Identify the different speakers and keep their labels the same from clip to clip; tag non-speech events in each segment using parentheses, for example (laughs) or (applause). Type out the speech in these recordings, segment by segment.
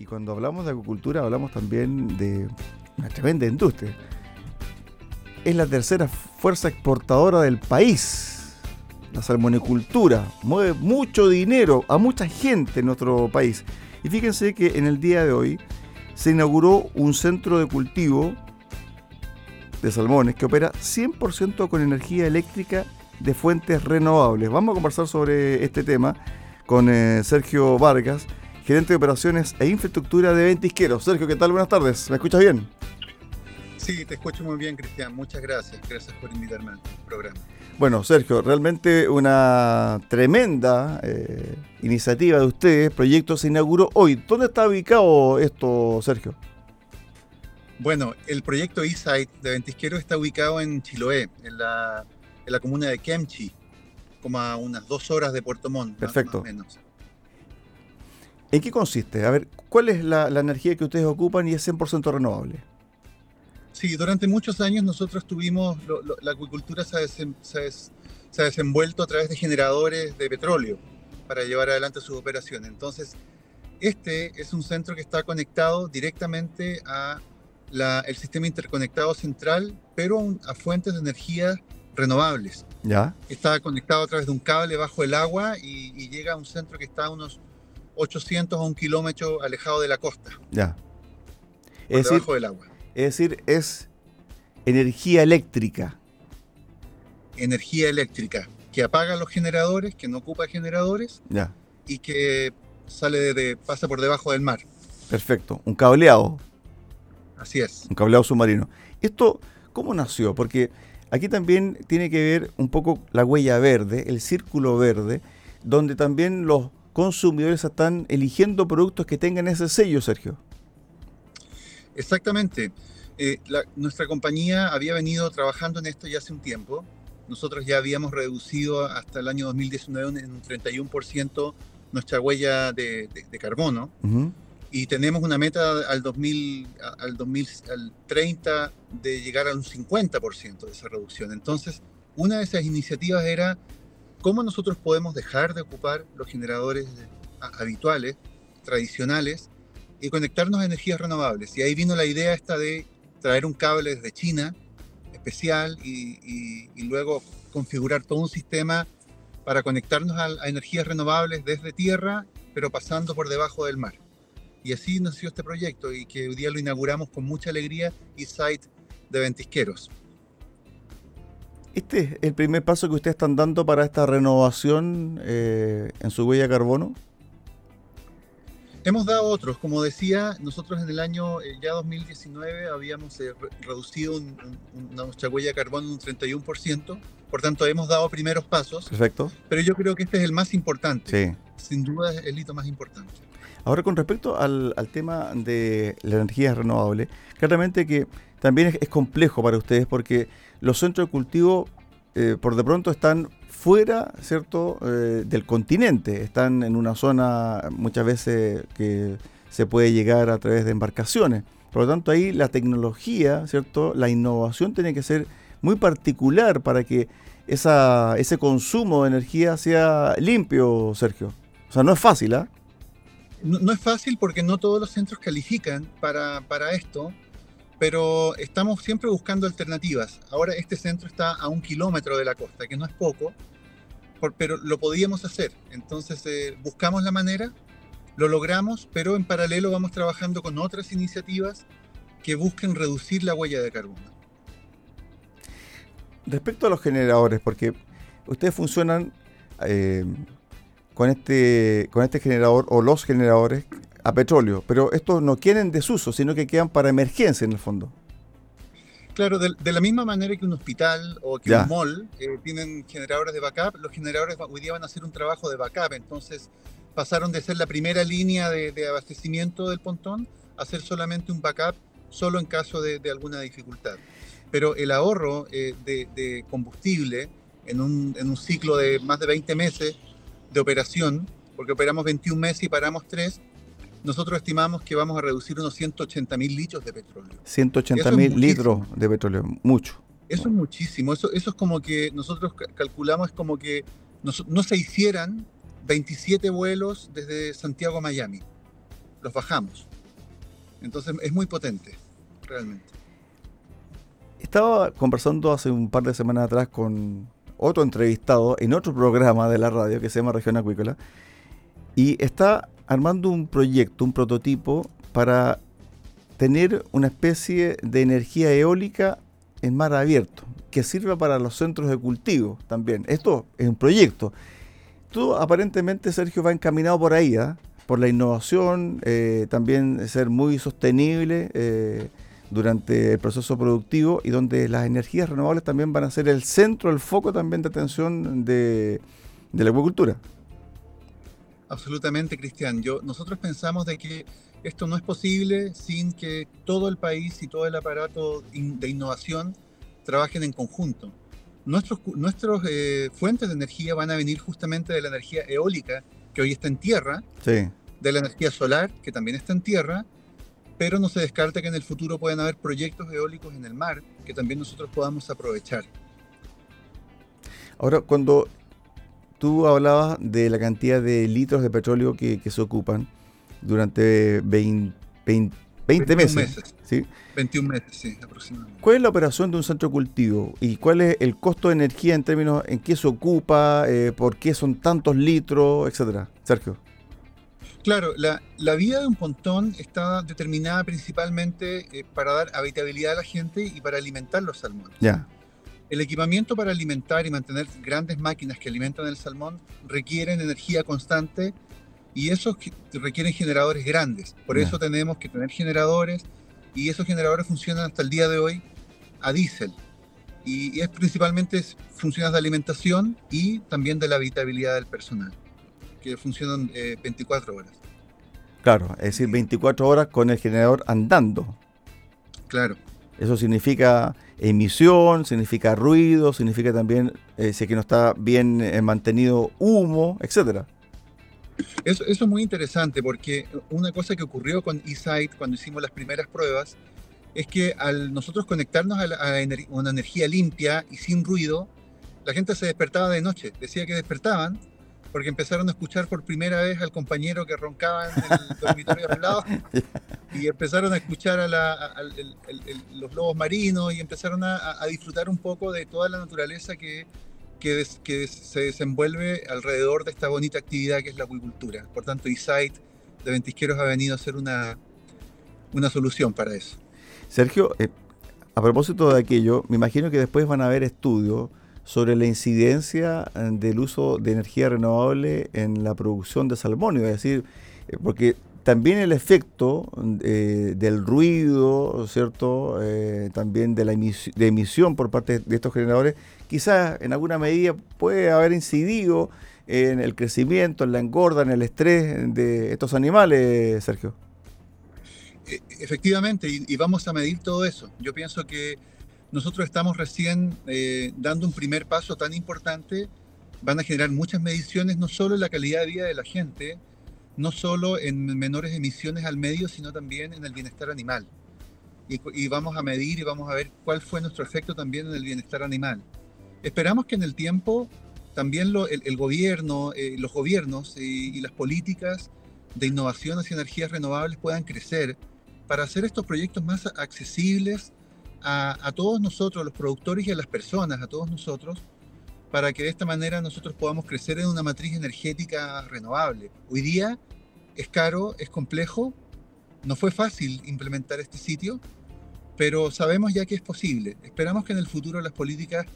Speaker 1: Y cuando hablamos de acuicultura hablamos también de una tremenda industria. Es la tercera fuerza exportadora del país. La salmonicultura mueve mucho dinero a mucha gente en nuestro país. Y fíjense que en el día de hoy se inauguró un centro de cultivo de salmones que opera 100% con energía eléctrica de fuentes renovables. Vamos a conversar sobre este tema con eh, Sergio Vargas, gerente de operaciones e infraestructura de Ventisqueros. Sergio, ¿qué tal? Buenas tardes. ¿Me escuchas bien?
Speaker 2: Sí, te escucho muy bien, Cristian. Muchas gracias. Gracias por invitarme al programa.
Speaker 1: Bueno, Sergio, realmente una tremenda eh, iniciativa de ustedes. Proyecto se inauguró hoy. ¿Dónde está ubicado esto, Sergio?
Speaker 2: Bueno, el proyecto eSite de Ventisquero está ubicado en Chiloé, en la, comuna de Kemchi, como a unas dos horas de Puerto Montt.
Speaker 1: Perfecto. menos. ¿En qué consiste? A ver, ¿cuál es la, energía que ustedes ocupan y es 100% renovable?
Speaker 2: Sí, durante muchos años nosotros tuvimos, la acuicultura se ha, desenvuelto a través de generadores de petróleo para llevar adelante sus operaciones. Entonces, este es un centro que está conectado directamente a el sistema interconectado central, pero a fuentes de energía renovables.
Speaker 1: Ya.
Speaker 2: Está conectado a través de un cable bajo el agua y, llega a un centro que está a unos 800 a un kilómetro alejado de la costa.
Speaker 1: Ya.
Speaker 2: Es decir, del agua.
Speaker 1: Es decir, es energía eléctrica.
Speaker 2: Energía eléctrica, que apaga los generadores, que no ocupa generadores.
Speaker 1: Ya.
Speaker 2: Y que sale de, pasa por debajo del mar.
Speaker 1: Perfecto. Un cableado.
Speaker 2: Así es.
Speaker 1: Un cableado submarino. ¿Esto cómo nació? Porque aquí también tiene que ver un poco la huella verde, el círculo verde, donde también los consumidores están eligiendo productos que tengan ese sello, Sergio.
Speaker 2: Exactamente. Eh, nuestra compañía había venido trabajando en esto ya hace un tiempo. Nosotros ya habíamos reducido hasta el año 2019 en un 31% nuestra huella de, carbono y tenemos una meta al, 2000, al 2030 de llegar a un 50% de esa reducción. Entonces, una de esas iniciativas era cómo nosotros podemos dejar de ocupar los generadores habituales, tradicionales, y conectarnos a energías renovables. Y ahí vino la idea esta de traer un cable desde China especial y, luego configurar todo un sistema para conectarnos a energías renovables desde tierra, pero pasando por debajo del mar. Y así nació este proyecto y que hoy día lo inauguramos con mucha alegría y site de ventisqueros.
Speaker 1: ¿Este es el primer paso que ustedes están dando para esta renovación eh, en su huella de carbono?
Speaker 2: Hemos dado otros, como decía, nosotros en el año eh, ya 2019 habíamos eh, reducido nuestra huella de carbono un 31%, por tanto hemos dado primeros pasos.
Speaker 1: Perfecto.
Speaker 2: Pero yo creo que este es el más importante.
Speaker 1: Sí.
Speaker 2: Sin duda es el hito más importante.
Speaker 1: Ahora, con respecto al, tema de la energía renovable, claramente que también es, complejo para ustedes porque los centros de cultivo eh, por de pronto están fuera, ¿cierto?, eh, del continente, están en una zona muchas veces que se puede llegar a través de embarcaciones. Por lo tanto, ahí la tecnología, ¿cierto?, la innovación tiene que ser muy particular para que esa, ese consumo de energía sea limpio, Sergio. O sea, no es fácil, ¿ah?
Speaker 2: No, es fácil porque no todos los centros califican para, para esto, pero estamos siempre buscando alternativas. Ahora este centro está a un kilómetro de la costa, que no es poco, pero lo podíamos hacer. Entonces eh, buscamos la manera, lo logramos, pero en paralelo vamos trabajando con otras iniciativas que busquen reducir la huella de carbono.
Speaker 1: Respecto a los generadores, porque ustedes funcionan eh, con este, con este generador o los generadores a petróleo, pero estos no quieren desuso, sino que quedan para emergencia en el fondo.
Speaker 2: Claro, de, la misma manera que un hospital o que un mall eh, tienen generadores de backup, los generadores hoy día van a hacer un trabajo de backup, entonces pasaron de ser la primera línea de, abastecimiento del pontón a ser solamente un backup solo en caso de, alguna dificultad. Pero el ahorro eh, de, combustible en un, en un ciclo de más de 20 meses de operación, porque operamos 21 meses y paramos 3, nosotros estimamos que vamos a reducir unos 180 mil litros de petróleo.
Speaker 1: 180 mil litros de petróleo, mucho.
Speaker 2: Eso es muchísimo. Eso, eso es como que nosotros calculamos, es como que no, se hicieran 27 vuelos desde Santiago a Miami. los bajamos. Entonces es muy potente, realmente.
Speaker 1: Estaba conversando hace un par de semanas atrás con otro entrevistado en otro programa de la radio que se llama Región Acuícola y está armando un proyecto, un prototipo para tener una especie de energía eólica en mar abierto que sirva para los centros de cultivo también. Esto es un proyecto. Todo aparentemente, Sergio, va encaminado por ahí, ¿ah? por la innovación, eh, también ser muy sostenible eh, durante el proceso productivo y donde las energías renovables también van a ser el centro, el foco también de atención de, la agricultura.
Speaker 2: Absolutamente, Cristian. Yo, nosotros pensamos de que esto no es posible sin que todo el país y todo el aparato de innovación trabajen en conjunto. Nuestros, nuestros eh, fuentes de energía van a venir justamente de la energía eólica, que hoy está en tierra, sí de la energía solar, que también está en tierra, pero no se descarta que en el futuro puedan haber proyectos eólicos en el mar que también nosotros podamos aprovechar.
Speaker 1: Ahora, cuando tú hablabas de la cantidad de litros de petróleo que, se ocupan durante 20, 20, meses,
Speaker 2: ¿sí? 21 meses, sí, aproximadamente.
Speaker 1: ¿Cuál es la operación de un centro cultivo y cuál es el costo de energía en términos en qué se ocupa, eh, por qué son tantos litros, etcétera? Sergio.
Speaker 2: Claro, la, la, vida de un pontón está determinada principalmente eh, para dar habitabilidad a la gente y para alimentar los salmones.
Speaker 1: Ya.
Speaker 2: El equipamiento para alimentar y mantener grandes máquinas que alimentan el salmón requieren energía constante y esos requieren generadores grandes. Por eso tenemos que tener generadores y esos generadores funcionan hasta el día de hoy a diésel. Y, es principalmente funciones de alimentación y también de la habitabilidad del personal que funcionan 24 eh, horas.
Speaker 1: Claro, es decir, 24 horas con el generador andando.
Speaker 2: Claro.
Speaker 1: Eso significa emisión, significa ruido, significa también eh, si que no está bien eh, mantenido humo, etcétera.
Speaker 2: Eso, es muy interesante porque una cosa que ocurrió con eSight cuando hicimos las primeras pruebas es que al nosotros conectarnos a, una energía limpia y sin ruido, la gente se despertaba de noche. Decía que despertaban porque empezaron a escuchar por primera vez al compañero que roncaba en el (laughs) dormitorio al lado y empezaron a escuchar a, los lobos marinos y empezaron a, disfrutar un poco de toda la naturaleza que, que, se desenvuelve alrededor de esta bonita actividad que es la acuicultura. Por tanto, eSight de Ventisqueros ha venido a ser una, una solución para eso.
Speaker 1: Sergio, eh, a propósito de aquello, me imagino que después van a haber estudios sobre la incidencia eh, del uso de energía renovable en la producción de salmón, es decir, eh, porque también el efecto eh, del ruido, ¿cierto? también de la emisión por parte de estos generadores, quizás en alguna medida puede haber incidido en el crecimiento, en la engorda, en el estrés de estos animales, Sergio.
Speaker 2: E, efectivamente, y vamos a medir todo eso. Yo pienso que nosotros estamos recién eh, dando un primer paso tan importante. Van a generar muchas mediciones, no solo en la calidad de vida de la gente, no solo en menores emisiones al medio, sino también en el bienestar animal. Y, vamos a medir y vamos a ver cuál fue nuestro efecto también en el bienestar animal. Esperamos que en el tiempo también el, gobierno, eh, los gobiernos y, y las políticas de innovación hacia energías renovables puedan crecer para hacer estos proyectos más accesibles a, todos nosotros, los productores y a las personas, a todos nosotros, para que de esta manera nosotros podamos crecer en una matriz energética renovable. Hoy día es caro, es complejo, no fue fácil implementar este sitio, pero sabemos ya que es posible. Esperamos que en el futuro las políticas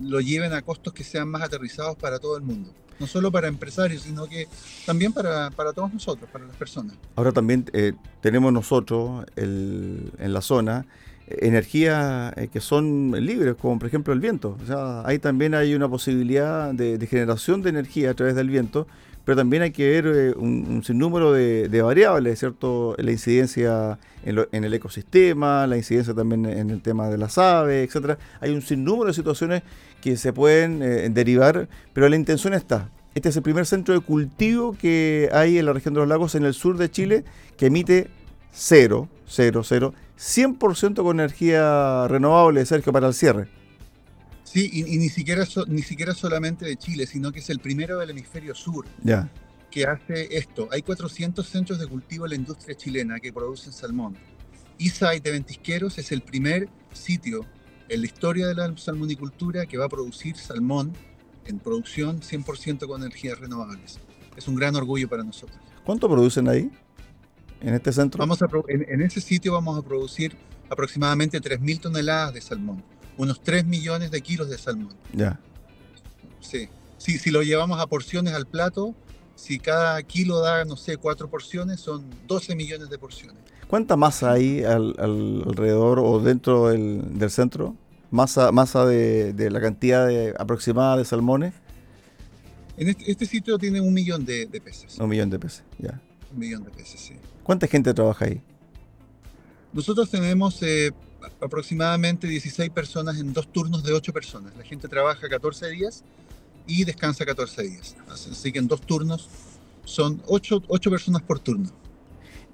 Speaker 2: lo lleven a costos que sean más aterrizados para todo el mundo. No solo para empresarios, sino que también para, todos nosotros, para las personas.
Speaker 1: Ahora también eh, tenemos nosotros en la zona energías eh, que son libres, como por ejemplo el viento. O sea, ahí también hay una posibilidad de, generación de energía a través del viento, pero también hay que ver eh, un, sinnúmero de, variables, ¿cierto? La incidencia en, el ecosistema, la incidencia también en el tema de las aves, etcétera. Hay un sinnúmero de situaciones que se pueden eh, derivar, pero la intención está. Este es el primer centro de cultivo que hay en la región de los lagos en el sur de Chile que emite cero, cero, cero 100% con energía renovable, Sergio, para el cierre.
Speaker 2: Sí, y, ni, siquiera ni siquiera solamente de Chile, sino que es el primero del hemisferio sur.
Speaker 1: Ya.
Speaker 2: que hace esto. Hay 400 centros de cultivo en la industria chilena que producen salmón. Isai de Ventisqueros es el primer sitio en la historia de la salmonicultura que va a producir salmón en producción 100% con energías renovables. Es un gran orgullo para nosotros.
Speaker 1: ¿Cuánto producen ahí? En este centro.
Speaker 2: Vamos a, en, ese sitio vamos a producir aproximadamente 3.000 toneladas de salmón, unos 3 millones de kilos de salmón.
Speaker 1: Ya.
Speaker 2: Sí. Si, si lo llevamos a porciones al plato, si cada kilo da, no sé, cuatro porciones, son 12 millones de porciones.
Speaker 1: ¿Cuánta masa hay alrededor o dentro del, centro? ¿Masa, masa de, la cantidad aproximada de salmones?
Speaker 2: En este, este, sitio tiene un millón de, peces.
Speaker 1: Un millón de peces, ya.
Speaker 2: Un millón de peces, sí.
Speaker 1: ¿Cuánta gente trabaja ahí?
Speaker 2: Nosotros tenemos eh, aproximadamente 16 personas en dos turnos de 8 personas. La gente trabaja 14 días y descansa 14 días. Así que en dos turnos son 8, personas por turno.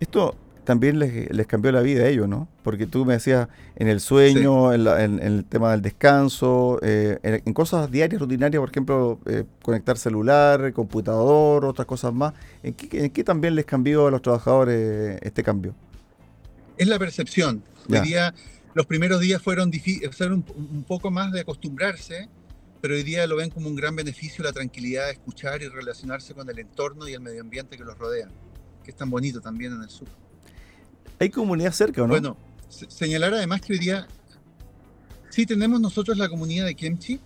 Speaker 1: Esto también les, cambió la vida a ellos, ¿no? Porque tú me decías en el sueño, en, el tema del descanso, eh, en, cosas diarias, rutinarias, por ejemplo, eh, conectar celular, computador, otras cosas más. ¿En qué, también les cambió a los trabajadores este cambio?
Speaker 2: Es la percepción. Hoy día, los primeros días fueron, fueron un poco más de acostumbrarse pero hoy día lo ven como un gran beneficio la tranquilidad de escuchar y relacionarse con el entorno y el medio ambiente que los rodea, que es tan bonito también en el sur.
Speaker 1: ¿Hay comunidad cerca o no?
Speaker 2: Bueno, señalar además que hoy día sí tenemos nosotros la comunidad de Kemchi.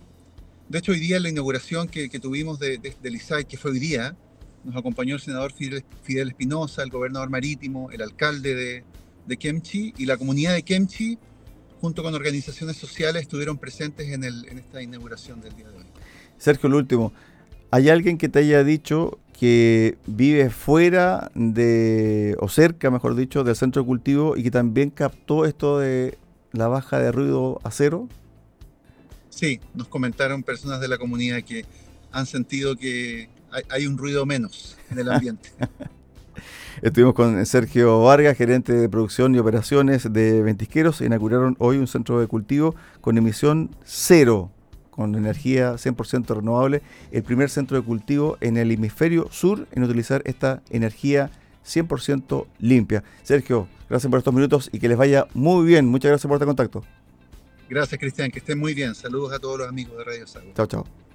Speaker 2: De hecho, hoy día la inauguración que, tuvimos de, del ISAI, que fue hoy día, nos acompañó el senador Fidel, Espinosa, el gobernador marítimo, el alcalde de, de Kemchi y la comunidad de Kemchi junto con organizaciones sociales, estuvieron presentes en, esta inauguración del día de hoy.
Speaker 1: Sergio, el último. ¿Hay alguien que te haya dicho que vive fuera de, o cerca, mejor dicho, del centro de cultivo y que también captó esto de la baja de ruido a cero?
Speaker 2: Sí, nos comentaron personas de la comunidad que han sentido que hay un ruido menos en el ambiente. (laughs)
Speaker 1: Estuvimos con Sergio Vargas, gerente de producción y operaciones de Ventisqueros. Inauguraron hoy un centro de cultivo con emisión cero, con energía 100% renovable. El primer centro de cultivo en el hemisferio sur en utilizar esta energía 100% limpia. Sergio, gracias por estos minutos y que les vaya muy bien. Muchas gracias por este contacto.
Speaker 2: Gracias, Cristian. Que estén muy bien. Saludos a todos los amigos de Radio Sago.
Speaker 1: Chao, chao.